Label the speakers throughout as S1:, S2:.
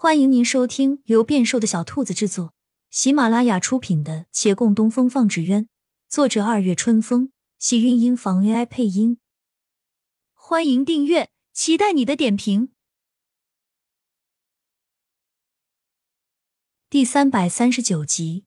S1: 欢迎您收听由变瘦的小兔子制作、喜马拉雅出品的《且共东风放纸鸢》，作者二月春风，喜韵音房 AI 配音。欢迎订阅，期待你的点评。第三百三十九集，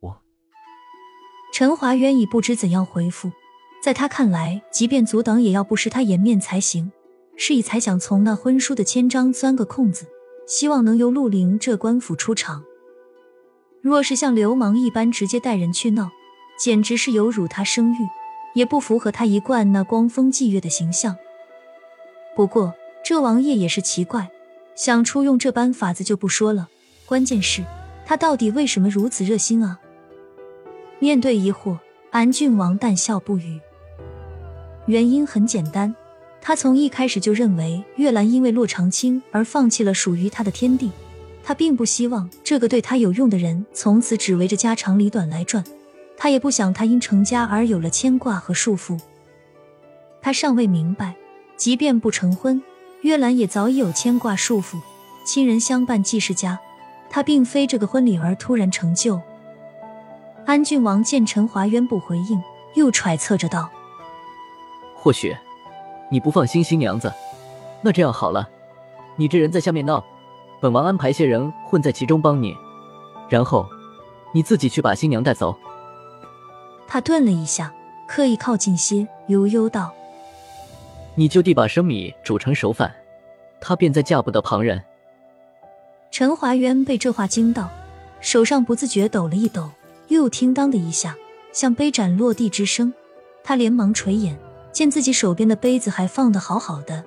S2: 我
S1: 陈华渊已不知怎样回复，在他看来，即便阻挡，也要不失他颜面才行。是以才想从那婚书的签章钻个空子，希望能由陆凌这官府出场。若是像流氓一般直接带人去闹，简直是有辱他声誉，也不符合他一贯那光风霁月的形象。不过这王爷也是奇怪，想出用这般法子就不说了，关键是他到底为什么如此热心啊？面对疑惑，安郡王淡笑不语。原因很简单。他从一开始就认为月兰因为洛长青而放弃了属于他的天地，他并不希望这个对他有用的人从此只围着家长里短来转，他也不想他因成家而有了牵挂和束缚。他尚未明白，即便不成婚，月兰也早已有牵挂束缚，亲人相伴即是家。他并非这个婚礼而突然成就。安郡王见陈华渊不回应，又揣测着道：“
S2: 或许。”你不放心新娘子，那这样好了，你这人在下面闹，本王安排些人混在其中帮你，然后你自己去把新娘带走。
S1: 他顿了一下，刻意靠近些，悠悠道：“
S2: 你就地把生米煮成熟饭，她便再嫁不得旁人。”
S1: 陈华渊被这话惊到，手上不自觉抖了一抖，又听当的一下，像杯盏落地之声，他连忙垂眼。见自己手边的杯子还放得好好的，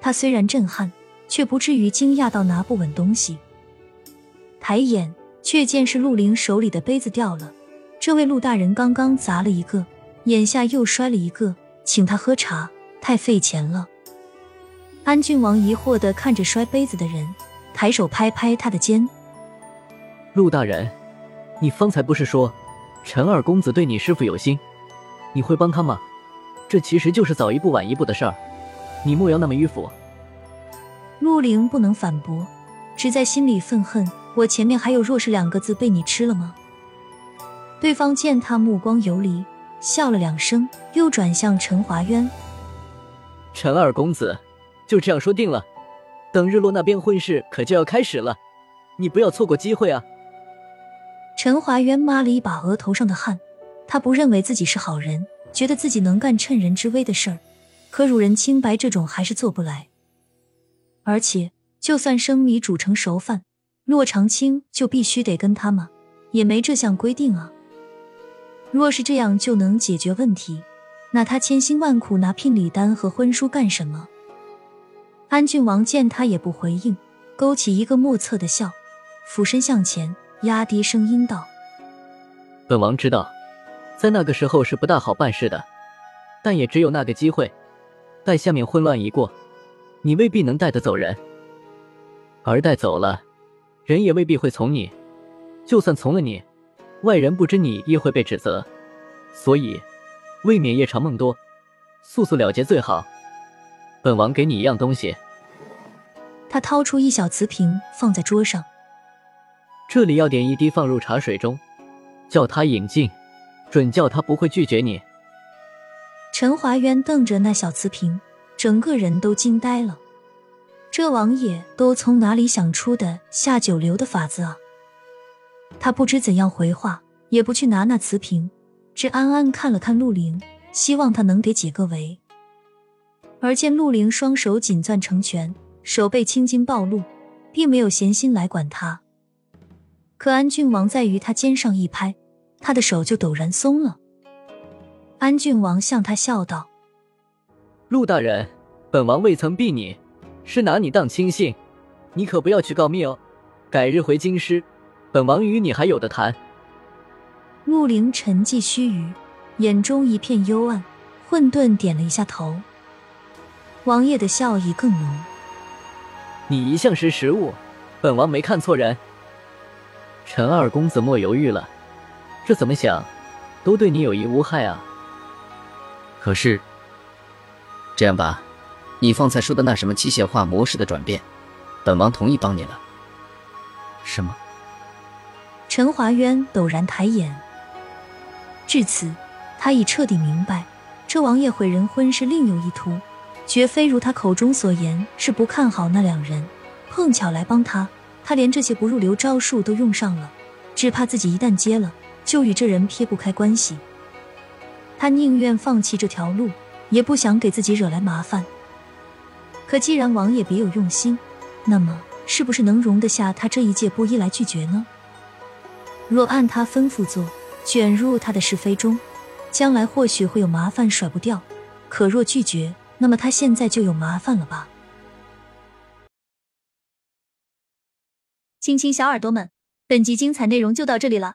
S1: 他虽然震撼，却不至于惊讶到拿不稳东西。抬眼却见是陆凌手里的杯子掉了，这位陆大人刚刚砸了一个，眼下又摔了一个，请他喝茶太费钱了。安郡王疑惑的看着摔杯子的人，抬手拍拍他的肩：“
S2: 陆大人，你方才不是说陈二公子对你师傅有心，你会帮他吗？”这其实就是早一步晚一步的事儿，你莫要那么迂腐。
S1: 陆凌不能反驳，只在心里愤恨：我前面还有“弱势”两个字被你吃了吗？对方见他目光游离，笑了两声，又转向陈华渊：“
S2: 陈二公子，就这样说定了。等日落那边婚事可就要开始了，你不要错过机会啊！”
S1: 陈华渊抹了一把额头上的汗，他不认为自己是好人。觉得自己能干趁人之危的事儿，可辱人清白这种还是做不来。而且，就算生米煮成熟饭，洛长青就必须得跟他吗？也没这项规定啊。若是这样就能解决问题，那他千辛万苦拿聘礼单和婚书干什么？安郡王见他也不回应，勾起一个莫测的笑，俯身向前，压低声音道：“
S2: 本王知道。”在那个时候是不大好办事的，但也只有那个机会。待下面混乱一过，你未必能带得走人，而带走了，人也未必会从你。就算从了你，外人不知你亦会被指责。所以，未免夜长梦多，速速了结最好。本王给你一样东西。
S1: 他掏出一小瓷瓶放在桌上，
S2: 这里要点一滴放入茶水中，叫他饮尽。准叫他不会拒绝你。
S1: 陈华渊瞪着那小瓷瓶，整个人都惊呆了。这王爷都从哪里想出的下九流的法子啊？他不知怎样回话，也不去拿那瓷瓶，只暗暗看了看陆凌，希望他能给解个围。而见陆凌双手紧攥成拳，手背青筋暴露，并没有闲心来管他。可安郡王在于他肩上一拍。他的手就陡然松了。安郡王向他笑道：“
S2: 陆大人，本王未曾避你，是拿你当亲信，你可不要去告密哦。改日回京师，本王与你还有的谈。”
S1: 陆凌沉寂须臾，眼中一片幽暗，混沌点了一下头。王爷的笑意更浓：“
S2: 你一向识时务，本王没看错人。陈二公子莫犹豫了。”这怎么想，都对你有益无害啊。
S3: 可是，这样吧，你方才说的那什么机械化模式的转变，本王同意帮你了。
S2: 什么？
S1: 陈华渊陡然抬眼，至此，他已彻底明白，这王爷毁人婚是另有意图，绝非如他口中所言是不看好那两人，碰巧来帮他，他连这些不入流招数都用上了，只怕自己一旦接了，就与这人撇不开关系。他宁愿放弃这条路，也不想给自己惹来麻烦。可既然王爷别有用心，那么是不是能容得下他这一介布衣来拒绝呢？若按他吩咐做，卷入他的是非中，将来或许会有麻烦甩不掉；可若拒绝，那么他现在就有麻烦了吧？
S4: 亲亲小耳朵们，本集精彩内容就到这里了，